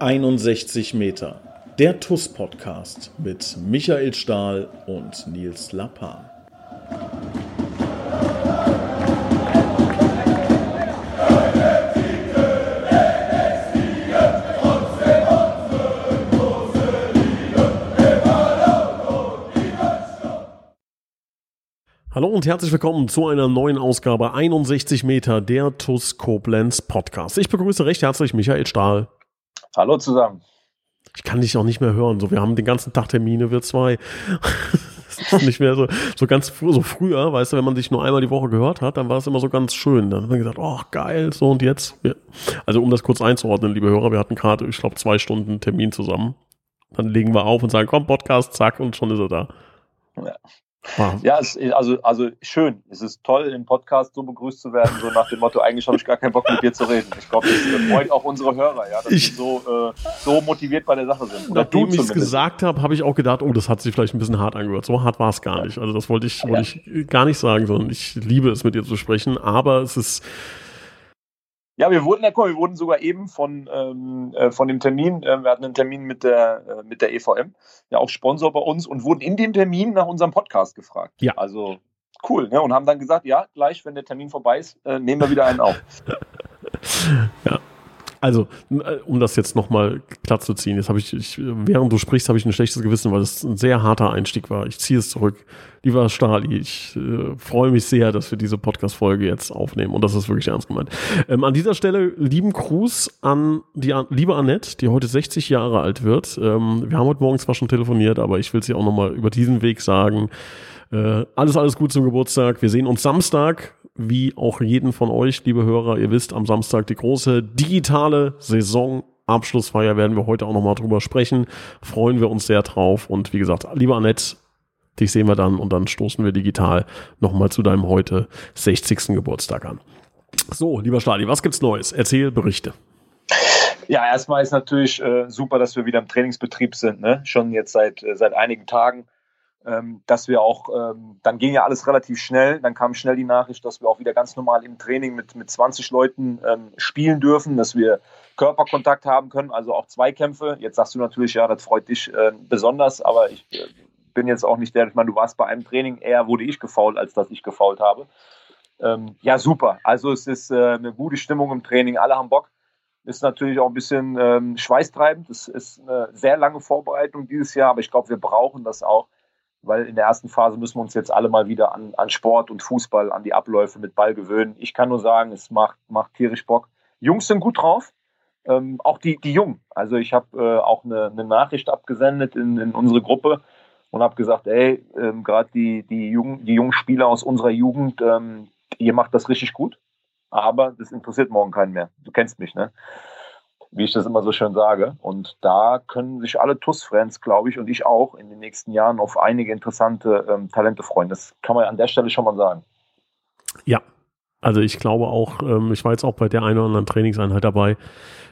61 Meter. Der TUS-Podcast mit Michael Stahl und Nils Lappan. Hallo und herzlich willkommen zu einer neuen Ausgabe 61 Meter der TUS Koblenz Podcast. Ich begrüße recht herzlich Michael Stahl. Hallo zusammen. Ich kann dich auch nicht mehr hören. So, wir haben den ganzen Tag Termine, wir zwei. nicht mehr so, so ganz früh, so früher, weißt du, wenn man sich nur einmal die Woche gehört hat, dann war es immer so ganz schön. Dann hat man gesagt, oh geil, so und jetzt. Also um das kurz einzuordnen, liebe Hörer, wir hatten gerade, ich glaube, zwei Stunden Termin zusammen. Dann legen wir auf und sagen, komm, Podcast, zack, und schon ist er da. Ja. Wow. Ja, es, also, also schön. Es ist toll, im Podcast so begrüßt zu werden, so nach dem Motto, eigentlich habe ich gar keinen Bock mit dir zu reden. Ich glaube, das freut auch unsere Hörer, ja, dass ich, sie so, äh, so motiviert bei der Sache sind. Oder Nachdem ich es gesagt habe, habe ich auch gedacht, oh, das hat sich vielleicht ein bisschen hart angehört. So hart war es gar nicht. Also das wollte ich, wollte ich gar nicht sagen, sondern ich liebe es, mit dir zu sprechen, aber es ist ja, wir wurden, ja, wir wurden sogar eben von, ähm, äh, von dem Termin, äh, wir hatten einen Termin mit der, äh, mit der EVM, ja auch Sponsor bei uns und wurden in dem Termin nach unserem Podcast gefragt. Ja. Also cool, ne? Und haben dann gesagt, ja, gleich, wenn der Termin vorbei ist, äh, nehmen wir wieder einen auf. ja. Also, äh, um das jetzt nochmal klar zu ziehen, jetzt habe ich, ich, während du sprichst, habe ich ein schlechtes Gewissen, weil es ein sehr harter Einstieg war. Ich ziehe es zurück. Lieber Stali, ich äh, freue mich sehr, dass wir diese Podcast-Folge jetzt aufnehmen und das ist wirklich ernst gemeint. Ähm, an dieser Stelle lieben Gruß an die liebe Annette, die heute 60 Jahre alt wird. Ähm, wir haben heute Morgen zwar schon telefoniert, aber ich will sie auch nochmal über diesen Weg sagen. Äh, alles, alles gut zum Geburtstag. Wir sehen uns Samstag wie auch jeden von euch, liebe Hörer, ihr wisst, am Samstag die große digitale Saisonabschlussfeier werden wir heute auch nochmal drüber sprechen. Freuen wir uns sehr drauf. Und wie gesagt, lieber Annette, dich sehen wir dann und dann stoßen wir digital nochmal zu deinem heute 60. Geburtstag an. So, lieber Stadi, was gibt's Neues? Erzähl, berichte. Ja, erstmal ist natürlich äh, super, dass wir wieder im Trainingsbetrieb sind, ne? schon jetzt seit, äh, seit einigen Tagen ähm, dass wir auch, ähm, dann ging ja alles relativ schnell, dann kam schnell die Nachricht, dass wir auch wieder ganz normal im Training mit, mit 20 Leuten ähm, spielen dürfen, dass wir Körperkontakt haben können, also auch Zweikämpfe. Jetzt sagst du natürlich, ja, das freut dich äh, besonders, aber ich äh, bin jetzt auch nicht der, ich meine, du warst bei einem Training, eher wurde ich gefault, als dass ich gefault habe. Ähm, ja, super. Also es ist äh, eine gute Stimmung im Training, alle haben Bock. Ist natürlich auch ein bisschen ähm, schweißtreibend. Es ist eine sehr lange Vorbereitung dieses Jahr, aber ich glaube, wir brauchen das auch weil in der ersten Phase müssen wir uns jetzt alle mal wieder an, an Sport und Fußball, an die Abläufe mit Ball gewöhnen. Ich kann nur sagen, es macht, macht tierisch Bock. Jungs sind gut drauf, ähm, auch die, die Jungen. Also ich habe äh, auch eine, eine, Nachricht abgesendet in, in unsere Gruppe und habe gesagt, ey, ähm, gerade die, die, jungen, die jungen Spieler aus unserer Jugend, ähm, ihr macht das richtig gut, aber das interessiert morgen keinen mehr. Du kennst mich, ne? Wie ich das immer so schön sage. Und da können sich alle TUS-Fans, glaube ich, und ich auch in den nächsten Jahren auf einige interessante ähm, Talente freuen. Das kann man an der Stelle schon mal sagen. Ja, also ich glaube auch, ähm, ich war jetzt auch bei der einen oder anderen Trainingseinheit dabei,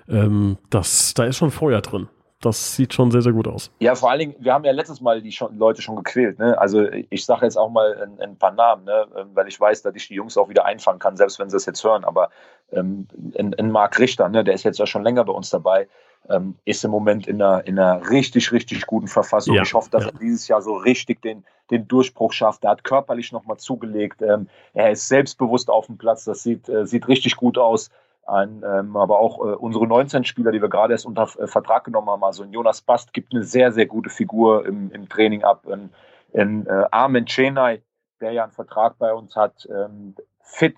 ähm, dass da ist schon Feuer drin das sieht schon sehr, sehr gut aus. Ja, vor allen Dingen, wir haben ja letztes Mal die schon, Leute schon gequält. Ne? Also ich sage jetzt auch mal ein, ein, paar Namen, ne? Ähm, weil ich weiß, dass ich die Jungs auch wieder einfangen kann, selbst wenn sie es jetzt hören. Aber ähm, in, in Marc Richter, ne? der ist jetzt ja schon länger bei uns dabei, ähm, ist im Moment in einer, in einer richtig, richtig guten Verfassung. Ja, ich hoffe, dass ja. er dieses Jahr so richtig den, den Durchbruch schafft. Er hat körperlich nochmal zugelegt. Ähm, er ist selbstbewusst auf dem Platz. Das sieht, äh, sieht richtig gut aus. Ein, ähm, aber auch äh, unsere 19 Spieler, die wir gerade erst unter äh, Vertrag genommen haben, also Jonas Bast gibt eine sehr, sehr gute Figur im, im Training ab. In, in äh, Armin Chenay, der ja einen Vertrag bei uns hat, ähm, fit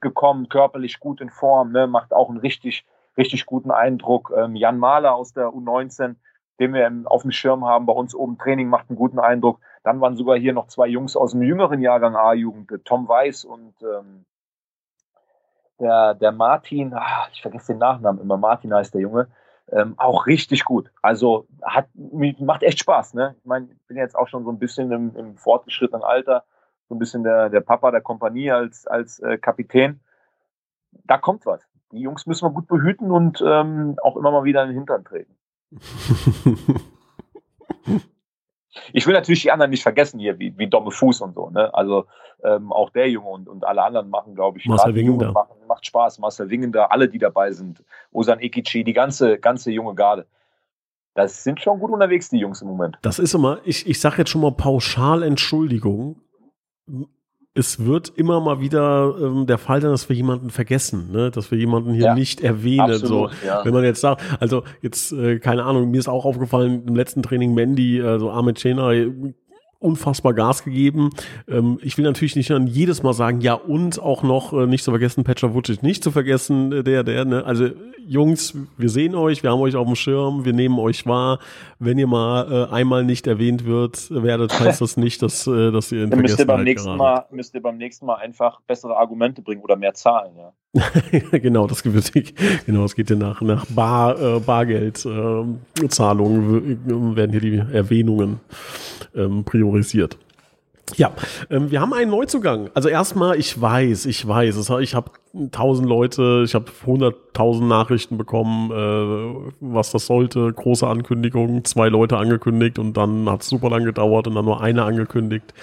gekommen, körperlich gut in Form, ne, macht auch einen richtig, richtig guten Eindruck. Ähm, Jan Mahler aus der U19, den wir im, auf dem Schirm haben, bei uns oben Training, macht einen guten Eindruck. Dann waren sogar hier noch zwei Jungs aus dem jüngeren Jahrgang A-Jugend, äh, Tom Weiß und ähm, der, der Martin, ach, ich vergesse den Nachnamen immer, Martin heißt der Junge, ähm, auch richtig gut. Also hat, macht echt Spaß. Ne? Ich meine, ich bin jetzt auch schon so ein bisschen im, im fortgeschrittenen Alter, so ein bisschen der, der Papa der Kompanie als, als äh, Kapitän. Da kommt was. Die Jungs müssen wir gut behüten und ähm, auch immer mal wieder in den Hintern treten. Ich will natürlich die anderen nicht vergessen hier, wie, wie Domme Fuß und so. Ne? Also ähm, auch der Junge und, und alle anderen machen, glaube ich, Marcel Wingender. Machen, macht Spaß. Marcel Wingender, alle, die dabei sind. Osan Ekici, die ganze, ganze junge Garde. Das sind schon gut unterwegs, die Jungs im Moment. Das ist immer, ich, ich sage jetzt schon mal pauschal Entschuldigung es wird immer mal wieder ähm, der Fall sein, dass wir jemanden vergessen, ne? dass wir jemanden hier ja, nicht erwähnen. Absolut, so, ja. wenn man jetzt sagt, also jetzt äh, keine Ahnung, mir ist auch aufgefallen im letzten Training Mandy, also Ahmed Chena unfassbar Gas gegeben. Ähm, ich will natürlich nicht dann jedes Mal sagen, ja und auch noch äh, nicht zu vergessen, Petra Vucic nicht zu vergessen, äh, der, der, ne? Also Jungs, wir sehen euch, wir haben euch auf dem Schirm, wir nehmen euch wahr. Wenn ihr mal äh, einmal nicht erwähnt wird, werdet, heißt das nicht, dass, äh, dass ihr in Dann müsst ihr beim nächsten Mal Müsst ihr beim nächsten Mal einfach bessere Argumente bringen oder mehr Zahlen, ja. genau, das geht, genau, das geht ja nach, nach Bar, äh, Bargeldzahlungen äh, werden hier die Erwähnungen ähm, priorisiert. Ja, ähm, wir haben einen Neuzugang. Also erstmal, ich weiß, ich weiß, ich habe tausend Leute, ich habe hunderttausend Nachrichten bekommen, äh, was das sollte. Große Ankündigung, zwei Leute angekündigt und dann hat es super lang gedauert und dann nur eine angekündigt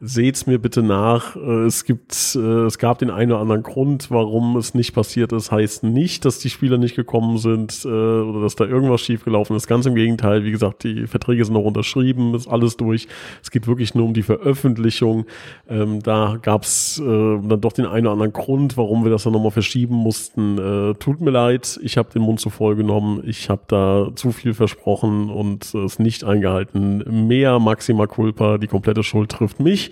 seht's mir bitte nach. Äh, es gibt, äh, es gab den einen oder anderen Grund, warum es nicht passiert ist. Heißt nicht, dass die Spieler nicht gekommen sind äh, oder dass da irgendwas schiefgelaufen ist. Ganz im Gegenteil. Wie gesagt, die Verträge sind noch unterschrieben, ist alles durch. Es geht wirklich nur um die Veröffentlichung. Ähm, da gab's dann doch den einen oder anderen Grund, warum wir das dann nochmal verschieben mussten. tut mir leid, ich habe den Mund zu voll genommen. Ich habe da zu viel versprochen und es nicht eingehalten. Mehr Maxima Culpa, die komplette Schuld trifft mich.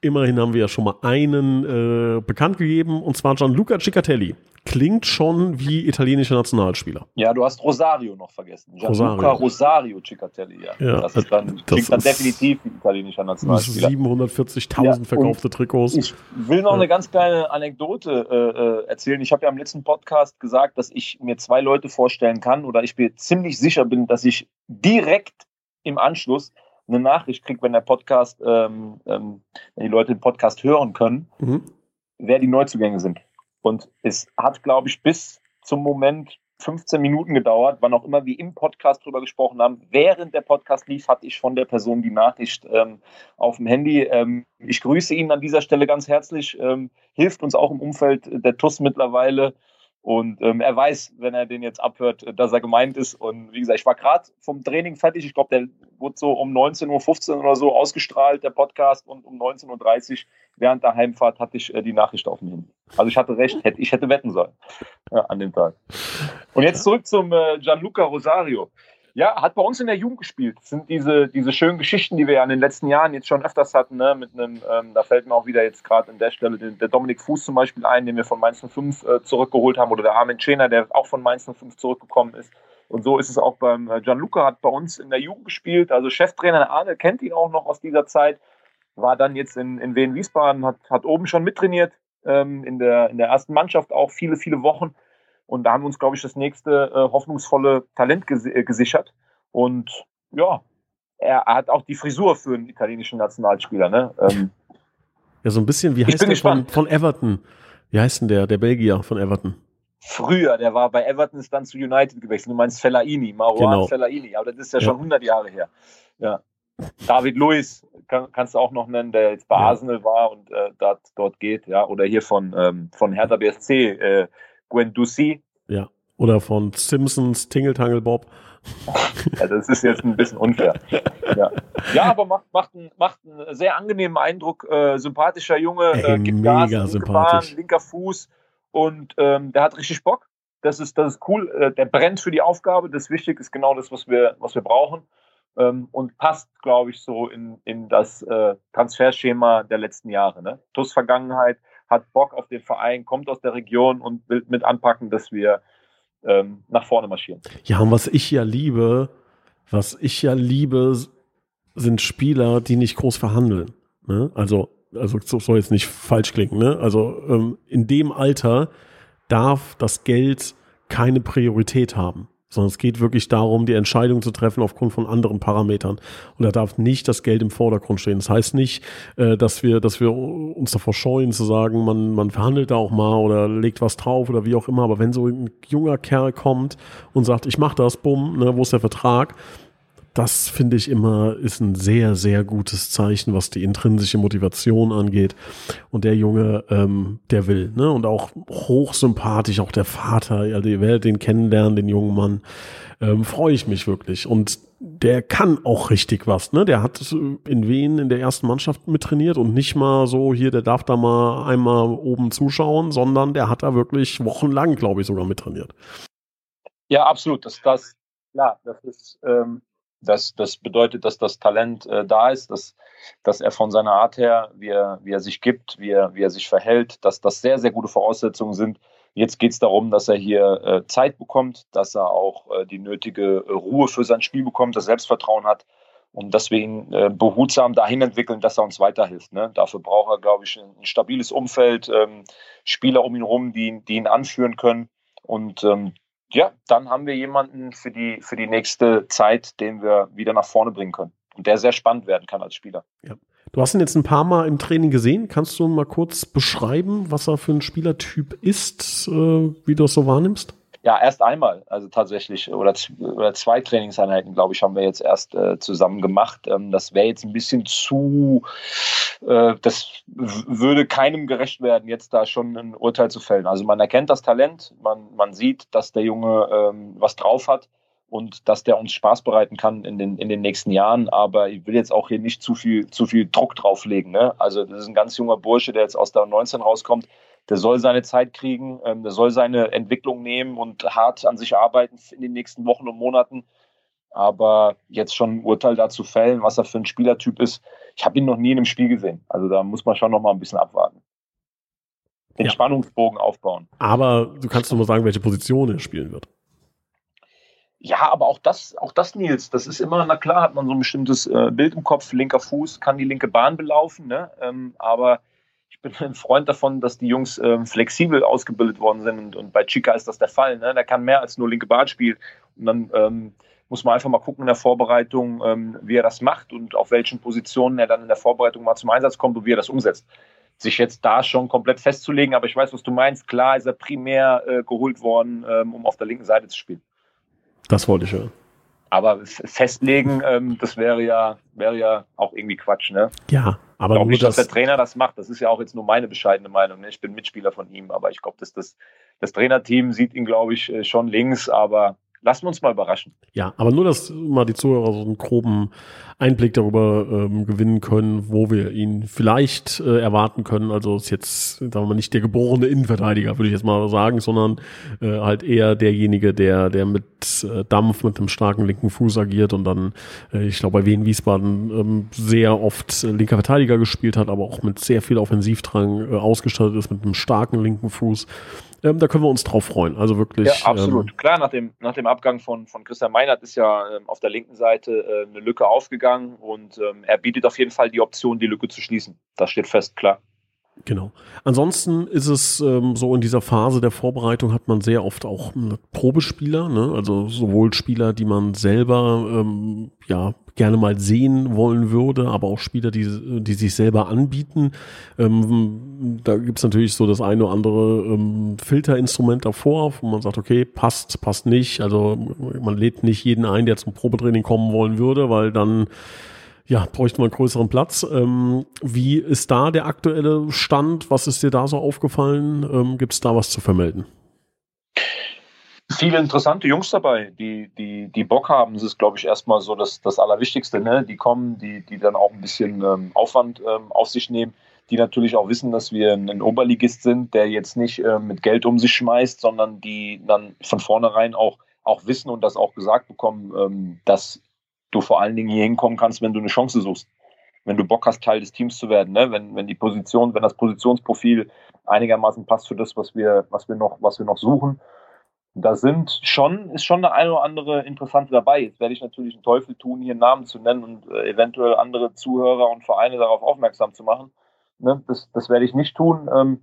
Immerhin haben wir ja schon mal einen äh, bekannt gegeben, und zwar Gianluca Ciccatelli. Klingt schon wie italienischer Nationalspieler. Ja, du hast Rosario noch vergessen. Gianluca Rosario, Rosario Ciccatelli, ja. ja das ist dann, das klingt dann definitiv wie italienischer Nationalspieler. 740.000 ja, verkaufte Trikots. Ich will noch ja. eine ganz kleine Anekdote äh, äh, erzählen. Ich habe ja im letzten Podcast gesagt, dass ich mir zwei Leute vorstellen kann oder ich mir ziemlich sicher bin, dass ich direkt im Anschluss eine Nachricht kriege, wenn der Podcast, ähm, ähm, wenn die Leute den Podcast hören können, mhm. wer die Neuzugänge sind. Und es hat, glaube ich, bis zum Moment 15 Minuten gedauert, wann auch immer wir im Podcast drüber gesprochen haben. Während der Podcast lief, hatte ich von der Person die Nachricht ähm, auf dem Handy. Ähm, ich grüße ihn an dieser Stelle ganz herzlich. Ähm, hilft uns auch im Umfeld der TUS mittlerweile. Und ähm, er weiß, wenn er den jetzt abhört, dass er gemeint ist. Und wie gesagt, ich war gerade vom Training fertig. Ich glaube, der wurde so um 19.15 Uhr oder so ausgestrahlt, der Podcast. Und um 19.30 Uhr während der Heimfahrt hatte ich äh, die Nachricht auf dem Handy. Also ich hatte recht, hätte, ich hätte wetten sollen ja, an dem Tag. Und jetzt zurück zum äh, Gianluca Rosario. Ja, hat bei uns in der Jugend gespielt. Das sind diese, diese schönen Geschichten, die wir ja in den letzten Jahren jetzt schon öfters hatten. Ne? Mit einem, ähm, da fällt mir auch wieder jetzt gerade an der Stelle den, der Dominik Fuß zum Beispiel ein, den wir von Mainz 05 äh, zurückgeholt haben, oder der Armin Schener, der auch von Mainz 05 zurückgekommen ist. Und so ist es auch beim äh, Gianluca, hat bei uns in der Jugend gespielt. Also Cheftrainer Arne kennt ihn auch noch aus dieser Zeit. War dann jetzt in, in Wien-Wiesbaden, hat, hat oben schon mittrainiert, ähm, in, der, in der ersten Mannschaft auch viele, viele Wochen und da haben wir uns, glaube ich, das nächste äh, hoffnungsvolle Talent ges äh, gesichert. Und ja, er, er, hat auch die Frisur für einen italienischen Nationalspieler. Ne? Ähm, ja, so ein bisschen, wie heißt der von, von, Everton? Wie heißt denn der, der Belgier von Everton? Früher, der war bei Everton, ist dann zu United gewechselt. Du meinst Fellaini, Marouane genau. Fellaini, aber das ist ja, ja, schon 100 Jahre her. Ja. David Luiz kann, kannst du auch noch nennen, der jetzt bei ja. Arsenal war und äh, dort, dort geht, ja. Oder hier von, ähm, von Hertha BSC, äh, Guendouzi. Ja, oder von Simpsons Tingle Tangle Bob. Ja, das ist jetzt ein bisschen unfair. Ja, ja aber macht, macht, einen, macht einen sehr angenehmen Eindruck. Äh, sympathischer Junge, äh, gibt mega Gas, sympathisch. Bahn, linker Fuß und ähm, der hat richtig Bock. Das ist, das ist cool. Äh, der brennt für die Aufgabe. Das Wichtige ist genau das, was wir, was wir brauchen. Ähm, und passt, glaube ich, so in, in das äh, Transferschema der letzten Jahre. Ne? TUS Vergangenheit, hat Bock auf den Verein, kommt aus der Region und will mit anpacken, dass wir ähm, nach vorne marschieren. Ja, und was ich ja liebe, was ich ja liebe, sind Spieler, die nicht groß verhandeln. Ne? Also, also soll jetzt nicht falsch klingen. Ne? Also ähm, in dem Alter darf das Geld keine Priorität haben sondern es geht wirklich darum, die Entscheidung zu treffen aufgrund von anderen Parametern. Und da darf nicht das Geld im Vordergrund stehen. Das heißt nicht, äh, dass wir, dass wir uns davor scheuen zu sagen, man, man verhandelt da auch mal oder legt was drauf oder wie auch immer. Aber wenn so ein junger Kerl kommt und sagt, ich mache das, bumm, ne, wo ist der Vertrag? Das finde ich immer ist ein sehr, sehr gutes Zeichen, was die intrinsische Motivation angeht. Und der Junge, ähm, der will, ne? Und auch hochsympathisch, auch der Vater, also ihr werdet den kennenlernen, den jungen Mann. Ähm, Freue ich mich wirklich. Und der kann auch richtig was, ne? Der hat in Wien in der ersten Mannschaft mit trainiert und nicht mal so, hier, der darf da mal einmal oben zuschauen, sondern der hat da wirklich wochenlang, glaube ich, sogar mit trainiert. Ja, absolut. Das, das, klar, das ist, ähm, das, das bedeutet, dass das Talent äh, da ist, dass, dass er von seiner Art her, wie er, wie er sich gibt, wie er, wie er sich verhält, dass das sehr, sehr gute Voraussetzungen sind. Jetzt geht es darum, dass er hier äh, Zeit bekommt, dass er auch äh, die nötige äh, Ruhe für sein Spiel bekommt, das Selbstvertrauen hat und dass wir ihn äh, behutsam dahin entwickeln, dass er uns weiterhilft. Ne? Dafür braucht er, glaube ich, ein, stabiles Umfeld, ähm, Spieler um ihn herum, die, die ihn anführen können. Und ähm, ja, dann haben wir jemanden für die, für die nächste Zeit, den wir wieder nach vorne bringen können. Und der sehr spannend werden kann als Spieler. Ja. Du hast ihn jetzt ein paar Mal im Training gesehen. Kannst du mal kurz beschreiben, was er für ein Spielertyp ist, äh, wie du das so wahrnimmst? Ja, erst einmal, also tatsächlich, oder, oder zwei Trainingseinheiten, glaube ich, haben wir jetzt erst äh, zusammen gemacht. Ähm, das wäre jetzt ein bisschen zu, äh, das würde keinem gerecht werden, jetzt da schon ein Urteil zu fällen. Also man erkennt das Talent, man, man sieht, dass der Junge ähm, was drauf hat und dass der uns Spaß bereiten kann in den, in den nächsten Jahren. Aber ich will jetzt auch hier nicht zu viel, zu viel Druck drauflegen. Ne? Also das ist ein ganz junger Bursche, der jetzt aus der 19 rauskommt der soll seine Zeit kriegen, ähm, der soll seine Entwicklung nehmen und hart an sich arbeiten in den nächsten Wochen und Monaten. Aber jetzt schon ein Urteil dazu fällen, was er für ein Spielertyp ist, ich habe ihn noch nie in einem Spiel gesehen. Also da muss man schon noch mal ein bisschen abwarten. Den ja. Spannungsbogen aufbauen. Aber du kannst doch mal sagen, welche Position er spielen wird. Ja, aber auch das, auch das, Nils, das ist immer, na klar, hat man so ein bestimmtes äh, Bild im Kopf, linker Fuß, kann die linke Bahn belaufen, ne? Ähm, aber ich bin ein Freund davon, dass die Jungs ähm, flexibel ausgebildet worden sind und, und, bei Chica ist das der Fall. Ne? Der kann mehr als nur linke Bahn spielen und dann ähm, muss man einfach mal gucken in der Vorbereitung, ähm, wie er das macht und auf welchen Positionen er dann in der Vorbereitung mal zum Einsatz kommt und wie er das umsetzt. Sich jetzt da schon komplett festzulegen, aber ich weiß, was du meinst. Klar ist er primär äh, geholt worden, ähm, um auf der linken Seite zu spielen. Das wollte ich hören. Aber festlegen, ähm, das wäre ja, wäre ja auch irgendwie Quatsch, ne? Ja, aber ich glaube nicht, dass der Trainer das macht. Das ist ja auch jetzt nur meine bescheidene Meinung. Ne? Ich bin Mitspieler von ihm, aber ich glaube, dass das, das Trainerteam sieht ihn, glaube ich, äh, schon links, aber lassen wir uns mal überraschen. Ja, aber nur, dass mal die Zuhörer so einen groben Einblick darüber ähm, gewinnen können, wo wir ihn vielleicht äh, erwarten können. Also ist jetzt, sagen wir mal, nicht der geborene Innenverteidiger, würde ich jetzt mal sagen, sondern äh, halt eher derjenige, der, der mit äh, Dampf, mit einem starken linken Fuß agiert und dann, äh, ich glaube, bei Wien Wiesbaden ähm, sehr oft äh, linker Verteidiger gespielt hat, aber auch mit sehr viel Offensivdrang äh, ausgestattet ist, mit einem starken linken Fuß. Ähm, da können wir uns drauf freuen. Also wirklich. Ja, absolut. Ähm, Klar, nach dem, nach dem Abgang von, von Christian Meinert ist ja ähm, auf der linken Seite äh, eine Lücke aufgegangen und ähm, er bietet auf jeden Fall die Option, die Lücke zu schließen. Das steht fest, klar. Genau. Ansonsten ist es ähm, so in dieser Phase der Vorbereitung hat man sehr oft auch Probespieler, ne? also sowohl Spieler, die man selber ähm, ja gerne mal sehen wollen würde, aber auch Spieler, die, die sich selber anbieten. Ähm, da gibt's natürlich so das eine oder andere ähm, Filterinstrument davor, wo man sagt, okay, passt, passt nicht. Also man lädt nicht jeden ein, der zum Probetraining kommen wollen würde, weil dann ja, bräuchte man größeren Platz. Ähm, wie ist da der aktuelle Stand? Was ist dir da so aufgefallen? Ähm, Gibt es da was zu vermelden? Viele interessante Jungs dabei, die, die, die Bock haben. Das ist, glaube ich, erstmal so das, das Allerwichtigste. Ne? Die kommen, die, die dann auch ein bisschen ähm, Aufwand ähm, auf sich nehmen, die natürlich auch wissen, dass wir ein Oberligist sind, der jetzt nicht äh, mit Geld um sich schmeißt, sondern die dann von vornherein auch, auch wissen und das auch gesagt bekommen, ähm, dass du vor allen Dingen hier hinkommen kannst, wenn du eine Chance suchst. Wenn du Bock hast, Teil des Teams zu werden, ne? wenn, wenn die Position, wenn das Positionsprofil einigermaßen passt für das, was wir, was wir noch, was wir noch suchen. Da sind schon, ist schon eine, eine oder andere interessante dabei. Jetzt werde ich natürlich einen Teufel tun, hier Namen zu nennen und äh, eventuell andere Zuhörer und Vereine darauf aufmerksam zu machen. Ne? Das, das werde ich nicht tun. Ähm,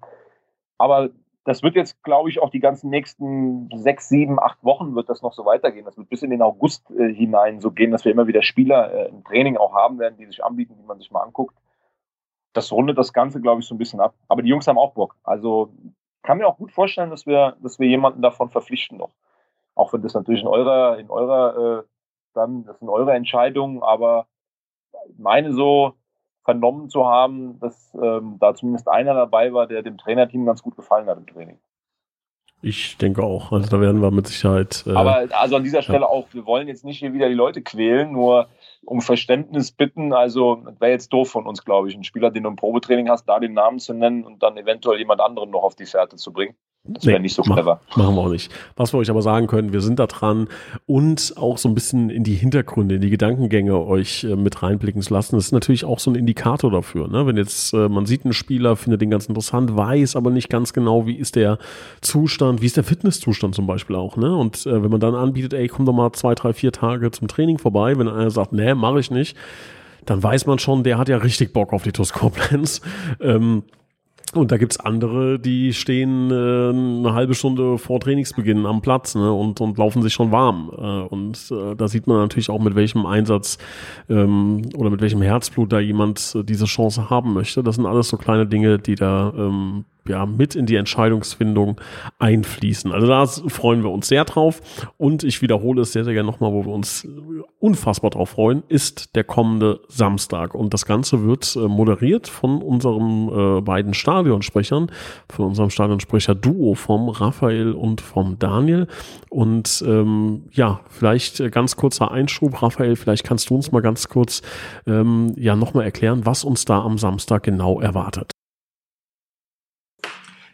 aber das wird jetzt, glaube ich, auch die ganzen nächsten sechs, sieben, acht Wochen wird das noch so weitergehen. Das wird bis in den August äh, hinein so gehen, dass wir immer wieder Spieler äh, im Training auch haben werden, die sich anbieten, die man sich mal anguckt. Das rundet das Ganze, glaube ich, so ein bisschen ab. Aber die Jungs haben auch Bock. Also kann mir auch gut vorstellen, dass wir, dass wir jemanden davon verpflichten noch. Auch wenn das natürlich in eurer, in eurer dann, das sind eure Entscheidungen, aber meine so vernommen zu haben, dass ähm, da zumindest einer dabei war, der dem Trainerteam ganz gut gefallen hat im Training. Ich denke auch. Also da werden wir mit Sicherheit. Äh, Aber also an dieser Stelle ja. auch, wir wollen jetzt nicht hier wieder die Leute quälen, nur um Verständnis bitten. Also wäre jetzt doof von uns, glaube ich, einen Spieler, den du im Probetraining hast, da den Namen zu nennen und dann eventuell jemand anderen noch auf die Fährte zu bringen. Das wäre nee, nicht so clever. machen wir auch nicht. Was wir euch aber sagen können, wir sind da dran und auch so ein bisschen in die Hintergründe, in die Gedankengänge euch äh, mit reinblicken zu lassen. Das ist natürlich auch so ein Indikator dafür. Ne? Wenn jetzt äh, man sieht einen Spieler, findet den ganz interessant, weiß aber nicht ganz genau, wie ist der Zustand, wie ist der Fitnesszustand zum Beispiel auch. Ne? Und äh, wenn man dann anbietet, ey, komm doch mal zwei, drei, vier Tage zum Training vorbei, wenn einer sagt, nee, mache ich nicht, dann weiß man schon, der hat ja richtig Bock auf die TUS Koblenz. Ähm, und da gibt's andere, die stehen äh, eine halbe Stunde vor Trainingsbeginn am Platz ne, und, und laufen sich schon warm. Äh, und äh, da sieht man natürlich auch, mit welchem Einsatz ähm, oder mit welchem Herzblut da jemand äh, diese Chance haben möchte. Das sind alles so kleine Dinge, die da ähm, ja, mit in die Entscheidungsfindung einfließen. Also da freuen wir uns sehr drauf. Und ich wiederhole es sehr, sehr gerne nochmal, wo wir uns unfassbar drauf freuen, ist der kommende Samstag. Und das Ganze wird äh, moderiert von unseren äh, beiden Stadionsprechern, von unserem Stadionsprecher-Duo vom Raphael und vom Daniel. Und ähm, ja, vielleicht ganz kurzer Einschub. Raphael, vielleicht kannst du uns mal ganz kurz ähm, ja nochmal erklären, was uns da am Samstag genau erwartet.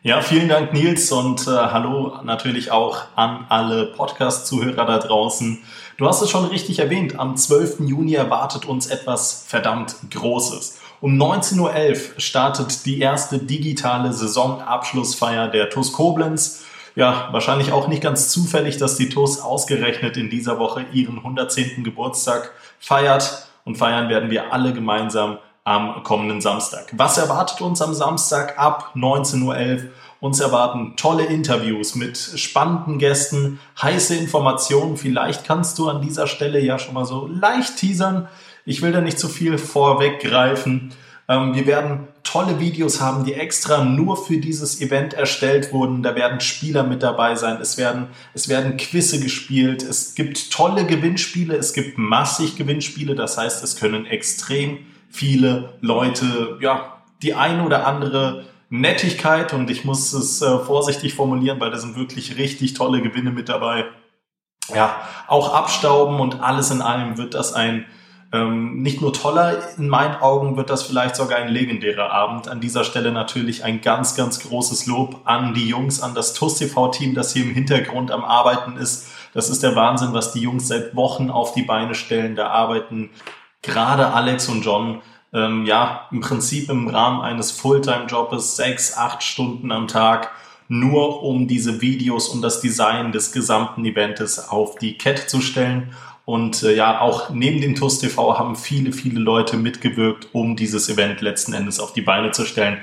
Ja, vielen Dank, Nils, und äh, hallo natürlich auch an alle Podcast-Zuhörer da draußen. Du hast es schon richtig erwähnt, am 12. Juni erwartet uns etwas verdammt Großes. Um 19.11 Uhr startet die erste digitale Saisonabschlussfeier der TUS Koblenz. Ja, wahrscheinlich auch nicht ganz zufällig, dass die TUS ausgerechnet in dieser Woche ihren 110. Geburtstag feiert. Und feiern werden wir alle gemeinsam am kommenden Samstag. Was erwartet uns am Samstag ab 19.11 Uhr? Uns erwarten tolle Interviews mit spannenden Gästen, heiße Informationen. Vielleicht kannst du an dieser Stelle ja schon mal so leicht teasern. Ich will da nicht zu viel vorweggreifen. Ähm, wir werden tolle Videos haben, die extra nur für dieses Event erstellt wurden. Da werden Spieler mit dabei sein. Es werden, es werden Quizze gespielt. Es gibt tolle Gewinnspiele. Es gibt massig Gewinnspiele. Das heißt, es können extrem viele Leute, ja, die ein oder andere Nettigkeit und ich muss es äh, vorsichtig formulieren, weil da sind wirklich richtig tolle Gewinne mit dabei. Ja, auch abstauben und alles in allem wird das ein ähm, nicht nur toller, in meinen Augen wird das vielleicht sogar ein legendärer Abend. An dieser Stelle natürlich ein ganz, ganz großes Lob an die Jungs, an das TUS TV-Team, das hier im Hintergrund am Arbeiten ist. Das ist der Wahnsinn, was die Jungs seit Wochen auf die Beine stellen. Da arbeiten gerade Alex und John ähm, ja im Prinzip im Rahmen eines Fulltime-Jobs sechs, acht Stunden am Tag nur um diese Videos und das Design des gesamten Events auf die Kette zu stellen. Und äh, ja, auch neben dem TUS TV haben viele, viele Leute mitgewirkt, um dieses Event letzten Endes auf die Beine zu stellen.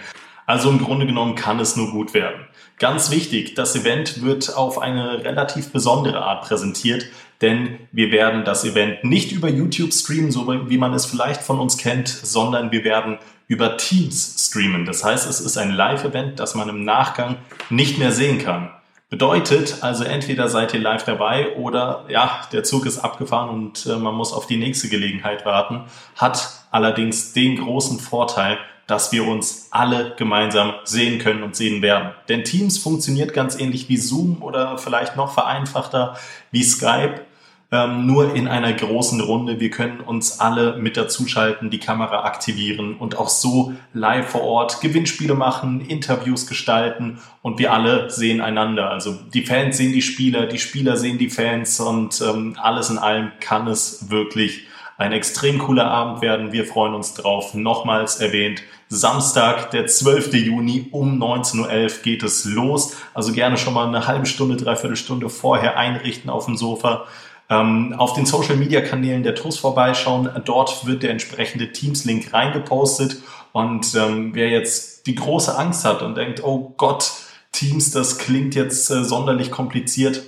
Also im Grunde genommen kann es nur gut werden. Ganz wichtig, das Event wird auf eine relativ besondere Art präsentiert denn wir werden das Event nicht über YouTube streamen, so wie man es vielleicht von uns kennt, sondern wir werden über Teams streamen. Das heißt, es ist ein Live-Event, das man im Nachgang nicht mehr sehen kann. Bedeutet also entweder seid ihr live dabei oder ja, der Zug ist abgefahren und äh, man muss auf die nächste Gelegenheit warten. Hat allerdings den großen Vorteil, dass wir uns alle gemeinsam sehen können und sehen werden. Denn Teams funktioniert ganz ähnlich wie Zoom oder vielleicht noch vereinfachter wie Skype ähm, nur in einer großen Runde. Wir können uns alle mit dazuschalten, die Kamera aktivieren und auch so live vor Ort Gewinnspiele machen, Interviews gestalten und wir alle sehen einander. Also die Fans sehen die Spieler, die Spieler sehen die Fans und ähm, alles in allem kann es wirklich ein extrem cooler Abend werden. Wir freuen uns drauf. Nochmals erwähnt, Samstag, der 12. Juni um 19.11 Uhr geht es los. Also gerne schon mal eine halbe Stunde, dreiviertel Stunde vorher einrichten auf dem Sofa. Ähm, auf den Social Media Kanälen der TUS vorbeischauen. Dort wird der entsprechende Teams-Link reingepostet. Und ähm, wer jetzt die große Angst hat und denkt, oh Gott, Teams, das klingt jetzt äh, sonderlich kompliziert,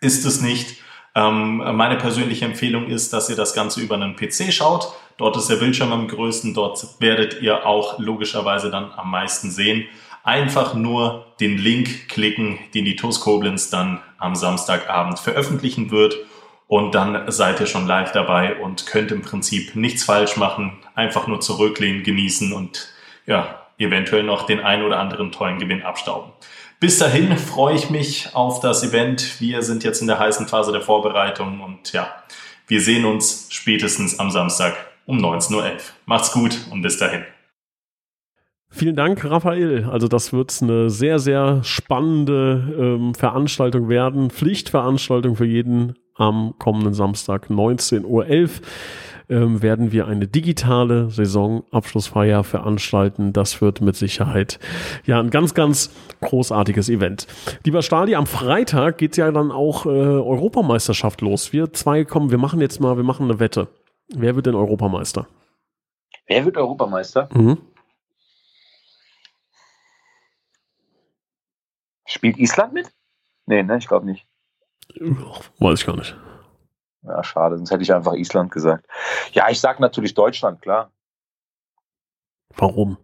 ist es nicht. Ähm, meine persönliche Empfehlung ist, dass ihr das Ganze über einen PC schaut. Dort ist der Bildschirm am größten. Dort werdet ihr auch logischerweise dann am meisten sehen. Einfach nur den Link klicken, den die TUS Koblenz dann am Samstagabend veröffentlichen wird. und dann seid ihr schon live dabei und könnt im Prinzip nichts falsch machen, einfach nur zurücklehnen, genießen und ja, eventuell noch den ein oder anderen tollen Gewinn abstauben. Bis dahin freue ich mich auf das Event. Wir sind jetzt in der heißen Phase der Vorbereitung und ja, wir sehen uns spätestens am Samstag um 19.11 Uhr. Macht's gut und bis dahin. Vielen Dank, Raphael. Also das wird eine sehr, sehr spannende ähm, Veranstaltung werden. Pflichtveranstaltung für jeden am kommenden Samstag 19.11 Uhr ähm, werden wir eine digitale Saisonabschlussfeier veranstalten. Das wird mit Sicherheit ja ein ganz, ganz großartiges Event. Lieber Stadi, am Freitag geht ja dann auch äh, Europameisterschaft los. Wir zwei kommen, wir machen jetzt mal, wir machen eine Wette. Wer wird denn Europameister? Wer wird Europameister? Mhm. Spielt Island mit? Nee, ne, ich glaube nicht. Weiß ich gar nicht. Ja, schade, sonst hätte ich einfach Island gesagt. Ja, ich sag natürlich Deutschland, klar. Warum?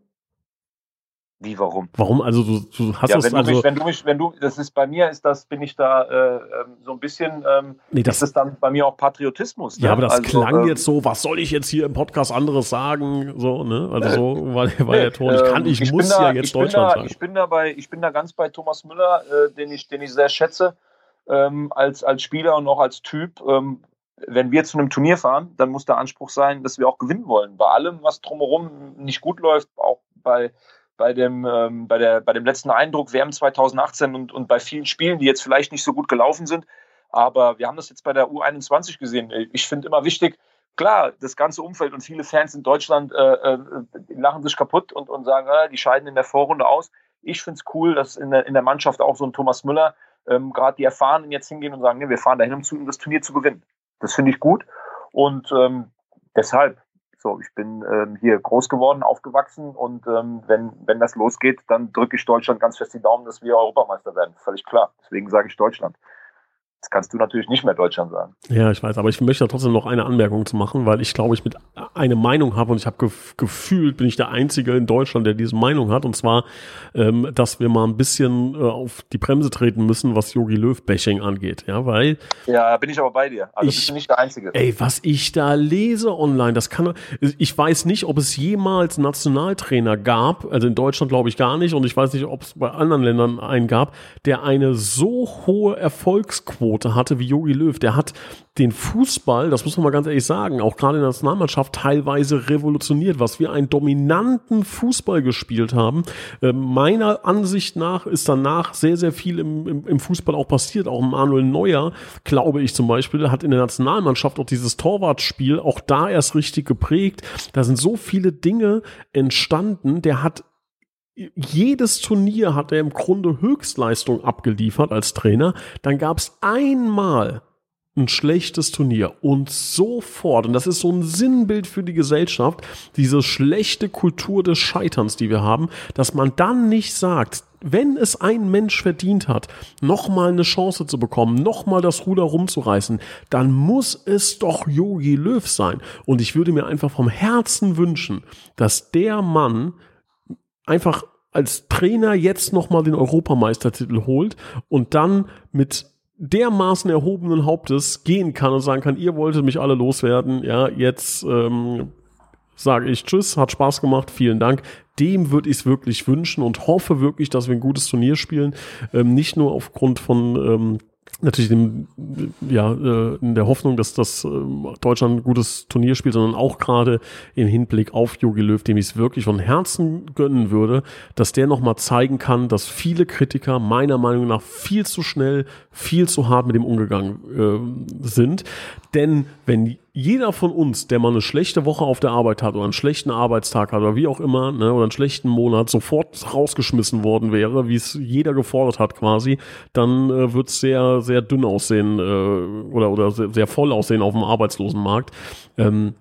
Wie, warum? Warum? Also du, du hast ja, das wenn du also. mich, wenn du mich, wenn du, das ist bei mir, ist das, bin ich da äh, ähm, so ein bisschen, ähm, nee, das, ist das dann bei mir auch Patriotismus. ja, ne? aber das Also, klang ähm, jetzt so, was soll ich jetzt hier im Podcast anderes sagen? So, ne? Also so, weil, weil der Ton, ich kann, ich, Ähm, muss da, ja jetzt ich Deutschland da, sagen. Ich bin da bei, ich bin da ganz bei Thomas Müller, äh, den ich, den ich sehr schätze, ähm, als, als Spieler und auch als Typ. Ähm, wenn wir zu einem Turnier fahren, dann muss der Anspruch sein, dass wir auch gewinnen wollen. Bei allem, was drumherum nicht gut läuft, auch bei, bei, dem, ähm, bei, der, bei dem letzten Eindruck WM 2018 und, und bei vielen Spielen, die jetzt vielleicht nicht so gut gelaufen sind. Aber wir haben das jetzt bei der U21 gesehen. Ich finde immer wichtig, klar, das ganze Umfeld und viele Fans in Deutschland äh, äh, lachen sich kaputt und, und sagen, äh, die scheiden in der Vorrunde aus. Ich finde es cool, dass in der, in der Mannschaft auch so ein Thomas Müller, ähm, gerade die Erfahrenen jetzt hingehen und sagen, nee, wir fahren dahin, um, zu, um das Turnier zu gewinnen. Das finde ich gut. Und ähm, deshalb, so, ich bin ähm, hier groß geworden, aufgewachsen und ähm, wenn, wenn das losgeht, dann drücke ich Deutschland ganz fest die Daumen, dass wir Europameister werden. Völlig klar. Deswegen sage ich Deutschland. Jetzt kannst du natürlich nicht mehr Deutschland sagen. Ja, ich weiß, aber ich möchte trotzdem noch eine Anmerkung zu machen, weil ich glaube, ich mit eine Meinung habe und ich habe gef gefühlt, bin ich der Einzige in Deutschland, der diese Meinung hat, und zwar, ähm, dass wir mal ein bisschen äh, auf die Bremse treten müssen, was Yogi Löw-Bashing angeht, ja, weil Ja, bin ich aber bei dir. Also Ich- bist du nicht der Einzige. Ey, was ich da lese online, das kann. Ich weiß nicht, ob es jemals Nationaltrainer gab, also in Deutschland glaube ich gar nicht, und ich weiß nicht, ob es bei anderen Ländern einen gab, der eine so hohe Erfolgsquote hatte wie Jogi Löw. Der hat den Fußball, das muss man mal ganz ehrlich sagen, auch gerade in der Nationalmannschaft teilweise revolutioniert, was wir einen dominanten Fußball gespielt haben. Äh, meiner Ansicht nach ist danach sehr, sehr viel im, im, im Fußball auch passiert. Auch Manuel Neuer, glaube ich zum Beispiel, hat in der Nationalmannschaft auch dieses Torwartspiel auch da erst richtig geprägt. Da sind so viele Dinge entstanden. Der hat jedes Turnier hat er im Grunde Höchstleistung abgeliefert als Trainer. Dann gab es einmal ein schlechtes Turnier und sofort, und das ist so ein Sinnbild für die Gesellschaft, diese schlechte Kultur des Scheiterns, die wir haben, dass man dann nicht sagt, wenn es ein Mensch verdient hat, nochmal eine Chance zu bekommen, nochmal das Ruder rumzureißen, dann muss es doch Yogi Löw sein. Und ich würde mir einfach vom Herzen wünschen, dass der Mann einfach als Trainer jetzt nochmal den Europameistertitel holt und dann mit dermaßen erhobenen Hauptes gehen kann und sagen kann, ihr wolltet mich alle loswerden, ja, jetzt ähm, sage ich Tschüss, hat Spaß gemacht, vielen Dank. Dem würde ich es wirklich wünschen und hoffe wirklich, dass wir ein gutes Turnier spielen. Ähm, nicht nur aufgrund von ähm, natürlich dem, ja, äh, in der Hoffnung, dass das ähm, Deutschland ein gutes Turnier spielt, sondern auch gerade im Hinblick auf Jogi Löw, dem ich es wirklich von Herzen gönnen würde, dass der nochmal zeigen kann, dass viele Kritiker meiner Meinung nach viel zu schnell, viel zu hart mit dem umgegangen äh, sind. Denn wenn jeder von uns, der mal eine schlechte Woche auf der Arbeit hat oder einen schlechten Arbeitstag hat oder wie auch immer, ne, oder einen schlechten Monat sofort rausgeschmissen worden wäre, wie es jeder gefordert hat quasi, dann äh, wird es sehr, sehr dünn aussehen äh, oder, oder sehr, sehr voll aussehen auf dem Arbeitslosenmarkt. Ähm,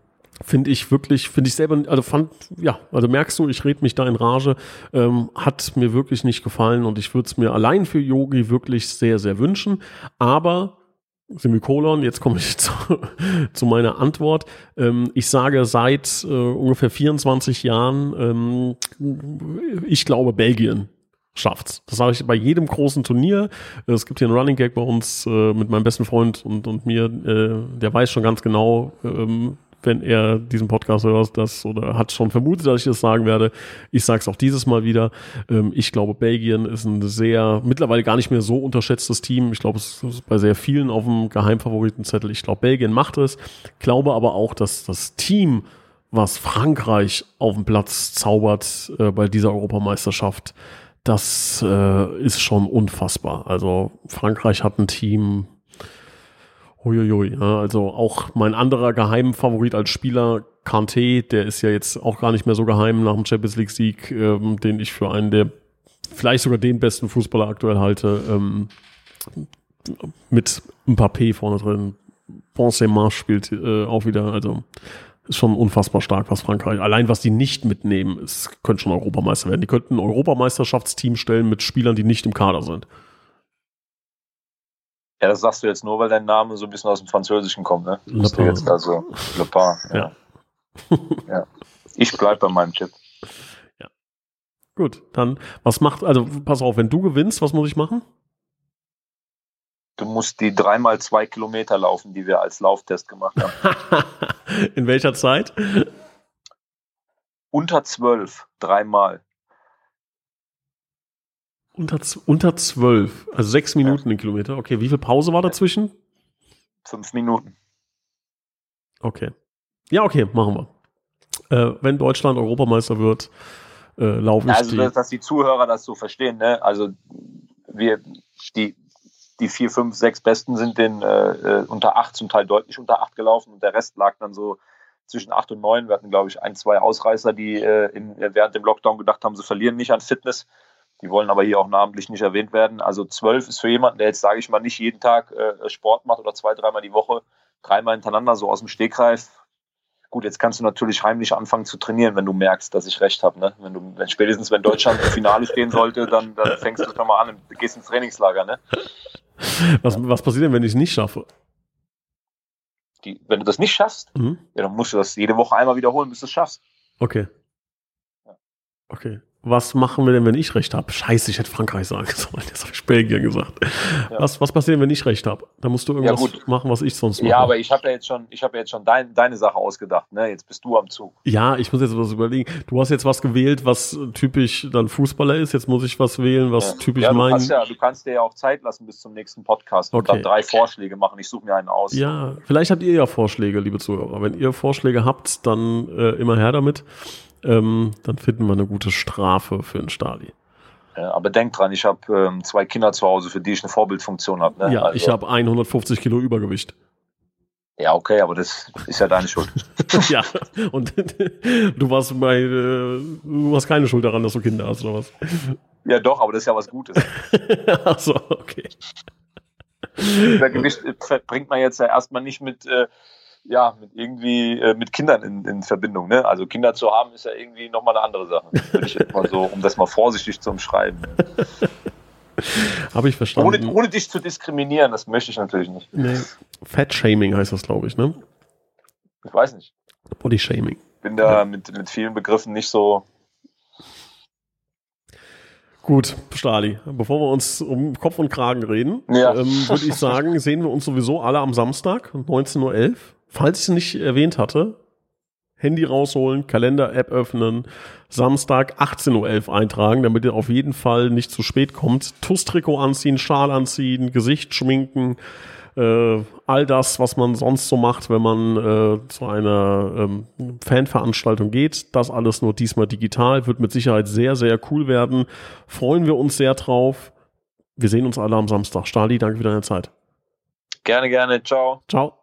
finde ich wirklich, finde ich selber, also fand, ja, also merkst du, ich rede mich da in Rage, ähm, hat mir wirklich nicht gefallen und ich würde es mir allein für Yogi wirklich sehr, sehr wünschen, aber Semikolon, jetzt komme ich zu, zu meiner Antwort. Ähm, ich sage seit äh, ungefähr 24 Jahren, ähm, ich glaube Belgien schafft's. Das sage ich bei jedem großen Turnier. Es gibt hier einen Running Gag bei uns äh, mit meinem besten Freund und, und mir, äh, der weiß schon ganz genau, ähm, wenn er diesen Podcast hört, das oder hat schon vermutet, dass ich das sagen werde. Ich sage es auch dieses Mal wieder. Ähm, ich glaube, Belgien ist ein sehr mittlerweile gar nicht mehr so unterschätztes Team. Ich glaube, es ist bei sehr vielen auf dem Geheimfavoritenzettel. Ich glaube, Belgien macht es. Glaube aber auch, dass das Team, was Frankreich auf dem Platz zaubert äh, bei dieser Europameisterschaft, das äh, ist schon unfassbar. Also Frankreich hat ein Team, Uiuiui, ja, also auch mein anderer Geheimfavorit als Spieler, Kanté, der ist ja jetzt auch gar nicht mehr so geheim nach dem Champions League Sieg, ähm, den ich für einen der vielleicht sogar den besten Fußballer aktuell halte, ähm, mit Mbappé vorne drin. Benzema spielt äh, auch wieder, also ist schon unfassbar stark, was Frankreich. Allein was die nicht mitnehmen, es könnte schon Europameister werden. Die könnten ein Europameisterschaftsteam stellen mit Spielern, die nicht im Kader sind. Ja, das sagst du jetzt nur, weil dein Name so ein bisschen aus dem Französischen kommt, ne? Le Pen. Jetzt also Le Pen, ja. ja. Ich bleib bei meinem Tipp. Ja. Gut, dann, was macht, also pass auf, wenn du gewinnst, was muss ich machen? Du musst die dreimal zwei Kilometer laufen, die wir als Lauftest gemacht haben. In welcher Zeit? Unter zwölf, dreimal. Unter, unter zwölf, also sechs Minuten ja. den Kilometer. Okay, wie viel Pause war dazwischen? Fünf Minuten. Okay. Ja, okay, machen wir. Äh, wenn Deutschland Europameister wird, äh, laufen also, die. Also, dass die Zuhörer das so verstehen, ne? Also, wir, die, die vier, fünf, sechs Besten sind den äh, äh, unter acht, zum Teil deutlich unter acht gelaufen und der Rest lag dann so zwischen acht und neun. Wir hatten, glaube ich, ein, zwei Ausreißer, die äh, in, während dem Lockdown gedacht haben, sie verlieren nicht an Fitness. Die wollen aber hier auch namentlich nicht erwähnt werden. Also zwölf ist für jemanden, der jetzt, sage ich mal, nicht jeden Tag äh, Sport macht oder zwei, dreimal die Woche, dreimal hintereinander so aus dem Stegreif. Gut, jetzt kannst du natürlich heimlich anfangen zu trainieren, wenn du merkst, dass ich recht habe. Ne? Wenn du, wenn spätestens wenn Deutschland im Finale stehen sollte, dann, dann fängst du schon mal an und gehst ins Trainingslager. Ne? Was, was passiert denn, wenn ich es nicht schaffe? Die, wenn du das nicht schaffst, mhm. ja, dann musst du das jede Woche einmal wiederholen, bis du es schaffst. Okay. Okay was machen wir denn, wenn ich recht habe? Scheiße, ich hätte Frankreich sagen sollen. Jetzt habe ich Belgien gesagt. Ja. Was, was passiert, wenn ich recht habe? Da musst du irgendwas ja, machen, was ich sonst mache. Ja, aber ich habe ja jetzt schon, ich habe ja jetzt schon dein, deine Sache ausgedacht. Ne? Jetzt bist du am Zug. Ja, ich muss jetzt was überlegen. Du hast jetzt was gewählt, was typisch dann Fußballer ist. Jetzt muss ich was wählen, was typisch ja, mein. Ja, du kannst dir ja auch Zeit lassen bis zum nächsten Podcast okay. und dann drei Vorschläge machen. Ich suche mir einen aus. Ja, vielleicht habt ihr ja Vorschläge, liebe Zuhörer. Wenn ihr Vorschläge habt, dann äh, immer her damit ähm, dann finden wir eine gute Strafe für einen Stali. Ja, aber denk dran, ich habe ähm, zwei Kinder zu Hause, für die ich eine Vorbildfunktion habe. Ne? Ja, also, ich habe 150 Kilo Übergewicht. Ja, okay, aber das ist ja deine Schuld. ja, und du warst bei, äh, du hast keine Schuld daran, dass du Kinder hast, oder was? Ja, doch, aber das ist ja was Gutes. Ach so, okay. Übergewicht äh, bringt man jetzt ja erstmal nicht mit äh, ja, mit irgendwie äh, mit Kindern in, in Verbindung. Ne? Also Kinder zu haben ist ja irgendwie nochmal eine andere Sache. Ich mal so, um das mal vorsichtig zu umschreiben. Habe ich verstanden. Ohne, ohne, dich zu diskriminieren, das möchte ich natürlich nicht. Nee. Fat-Shaming heißt das, glaube ich, ne? Ich weiß nicht. Body-Shaming. Bin da ja. mit, mit vielen Begriffen nicht so Gut, Stali, bevor wir uns um Kopf und Kragen reden, ja. ähm, würde ich sagen, sehen wir uns sowieso alle am Samstag, 19.11 Uhr. Falls ich es nicht erwähnt hatte, Handy rausholen, Kalender-App öffnen, Samstag 18.11 Uhr eintragen, damit ihr auf jeden Fall nicht zu spät kommt. Tuss-Trikot anziehen, Schal anziehen, Gesicht schminken, äh, all das, was man sonst so macht, wenn man äh, zu einer ähm, Fanveranstaltung geht. Das alles nur diesmal digital, wird mit Sicherheit sehr, sehr cool werden. Freuen wir uns sehr drauf. Wir sehen uns alle am Samstag. Stali, danke für deine Zeit. Gerne, gerne. Ciao. Ciao.